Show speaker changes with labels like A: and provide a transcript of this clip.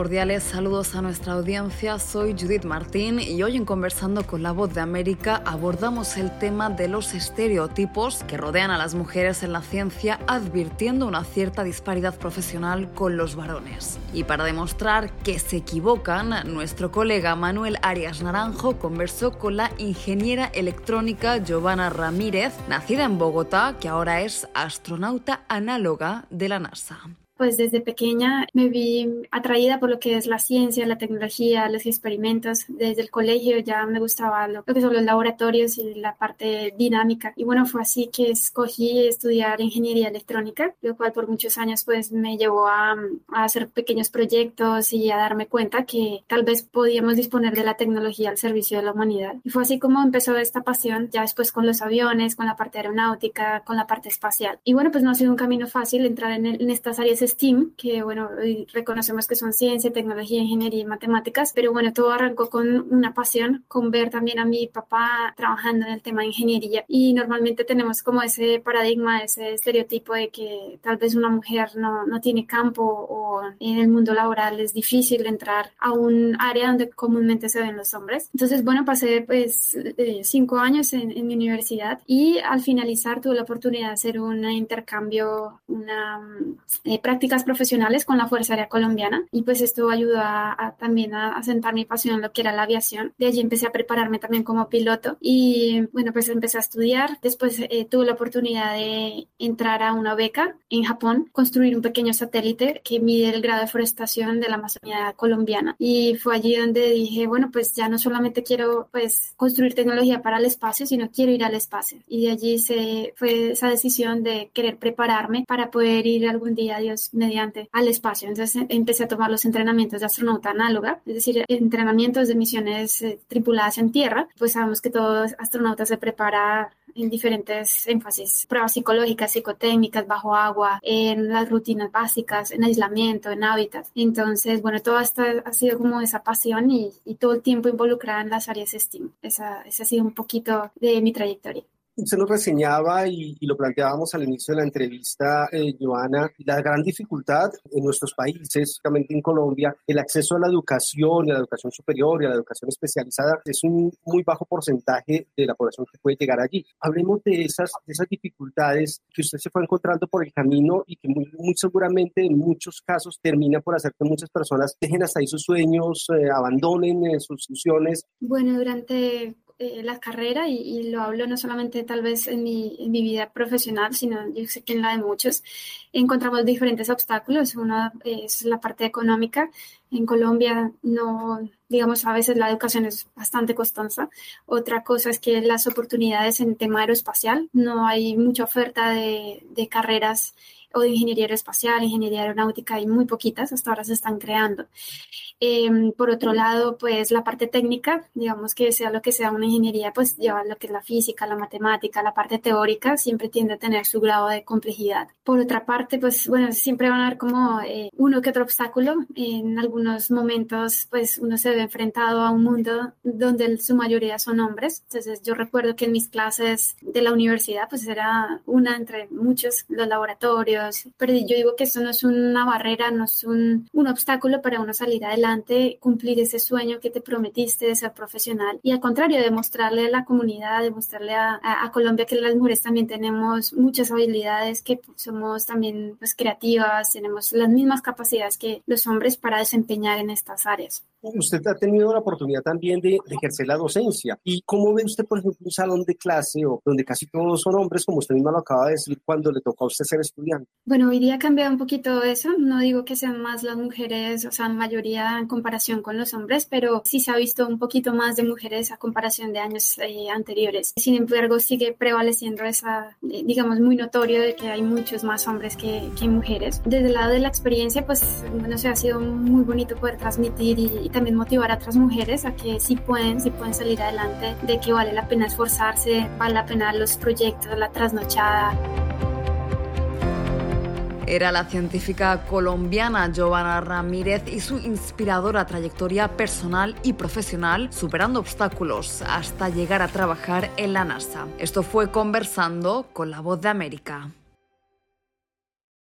A: cordiales saludos a nuestra audiencia. Soy Judith Martín y hoy en Conversando con la Voz de América abordamos el tema de los estereotipos que rodean a las mujeres en la ciencia, advirtiendo una cierta disparidad profesional con los varones. Y para demostrar que se equivocan, nuestro colega Manuel Arias Naranjo conversó con la ingeniera electrónica Giovanna Ramírez, nacida en Bogotá, que ahora es astronauta análoga de la NASA
B: pues desde pequeña me vi atraída por lo que es la ciencia, la tecnología, los experimentos. Desde el colegio ya me gustaba lo, que son los laboratorios y la parte dinámica. Y bueno, fue así que escogí estudiar ingeniería electrónica, lo cual por muchos años pues me llevó a, a hacer pequeños proyectos y a darme cuenta que tal vez podíamos disponer de la tecnología al servicio de la humanidad. Y fue así como empezó esta pasión, ya después con los aviones, con la parte aeronáutica, con la parte espacial. Y bueno, pues no ha sido un camino fácil entrar en, en estas áreas STEAM, que bueno, reconocemos que son ciencia, tecnología, ingeniería y matemáticas, pero bueno, todo arrancó con una pasión, con ver también a mi papá trabajando en el tema de ingeniería y normalmente tenemos como ese paradigma, ese estereotipo de que tal vez una mujer no, no tiene campo o en el mundo laboral es difícil entrar a un área donde comúnmente se ven los hombres. Entonces, bueno, pasé pues eh, cinco años en, en mi universidad y al finalizar tuve la oportunidad de hacer un intercambio, una eh, práctica prácticas profesionales con la Fuerza Aérea Colombiana y pues esto ayudó a, también a, a, sentar mi pasión en lo que era la aviación. De allí empecé a prepararme también como piloto y bueno, pues empecé a estudiar. Después eh, tuve la oportunidad de entrar a una beca en Japón, construir un pequeño satélite que mide el grado de forestación de la Amazonía colombiana y fue allí donde dije, bueno, pues ya no solamente quiero pues construir tecnología para el espacio, sino quiero ir al espacio. Y de allí se fue esa decisión de querer prepararme para poder ir algún día, Dios mediante al espacio. Entonces empecé a tomar los entrenamientos de astronauta análoga, es decir, entrenamientos de misiones eh, tripuladas en tierra. Pues sabemos que todo astronauta se prepara en diferentes énfasis, pruebas psicológicas, psicotécnicas, bajo agua, en las rutinas básicas, en aislamiento, en hábitat. Entonces, bueno, todo esto ha sido como esa pasión y, y todo el tiempo involucrada en las áreas STEAM. Esa, esa ha sido un poquito de mi trayectoria.
C: Usted nos reseñaba y, y, lo planteábamos al inicio de la entrevista, eh, Joana, la gran dificultad en nuestros países, específicamente en Colombia, el acceso a la educación, a la educación superior y a la educación especializada es un muy bajo porcentaje de la población que puede llegar allí. Hablemos de esas, de esas dificultades que usted se fue encontrando por el camino y que muy, muy seguramente en muchos casos termina por hacer que muchas personas dejen hasta ahí sus sueños, eh, abandonen eh, sus ilusiones.
B: Bueno, durante eh, la carrera y, lo hablo no solamente tal vez en mi, vida profesional, sino yo sé que en la de muchos, encontramos diferentes obstáculos. Uno es la parte económica. En Colombia no, digamos, a veces la educación es bastante costosa. Otra cosa es que las oportunidades en tema aeroespacial, no hay mucha oferta de carreras o de ingeniería aeroespacial, ingeniería aeronáutica, hay muy poquitas, hasta ahora se están creando. Eh, por otro lado, pues la parte técnica, digamos que sea lo que sea una ingeniería, pues lleva lo que es la física, la matemática, la parte teórica, siempre tiende a tener su grado de complejidad. Por otra parte, pues bueno, siempre van a haber como eh, uno que otro obstáculo. En algunos momentos, pues uno se ve enfrentado a un mundo donde su mayoría son hombres. Entonces yo recuerdo que en mis clases de la universidad, pues era una entre muchos, los laboratorios, pero yo digo que eso no es una barrera, no es un, un obstáculo para uno salir adelante cumplir ese sueño que te prometiste de ser profesional y al contrario, demostrarle a la comunidad, demostrarle a, a, a Colombia que las mujeres también tenemos muchas habilidades, que somos también pues, creativas, tenemos las mismas capacidades que los hombres para desempeñar en estas áreas.
C: Usted ha tenido la oportunidad también de, de, ejercer la docencia. ¿Y cómo ve usted, por ejemplo, un salón de clase o donde casi todos son hombres, como usted misma lo acaba de decir, cuando le tocó a usted ser estudiante?
B: Bueno, hoy día ha cambiado un poquito eso. No digo que sean más las mujeres, o sea, en mayoría en comparación con los hombres, pero sí se ha visto un poquito más de mujeres a comparación de años eh, anteriores. Sin embargo, sigue prevaleciendo esa, eh, digamos, muy notorio de que hay muchos más hombres que, que mujeres. Desde el lado de la experiencia, pues, no sé, ha sido muy bonito poder transmitir y también motivar a otras mujeres a que sí pueden, sí pueden salir adelante, de que vale la pena esforzarse, vale la pena los proyectos, la trasnochada.
A: Era la científica colombiana Giovanna Ramírez y su inspiradora trayectoria personal y profesional, superando obstáculos hasta llegar a trabajar en la NASA. Esto fue conversando con la voz de América.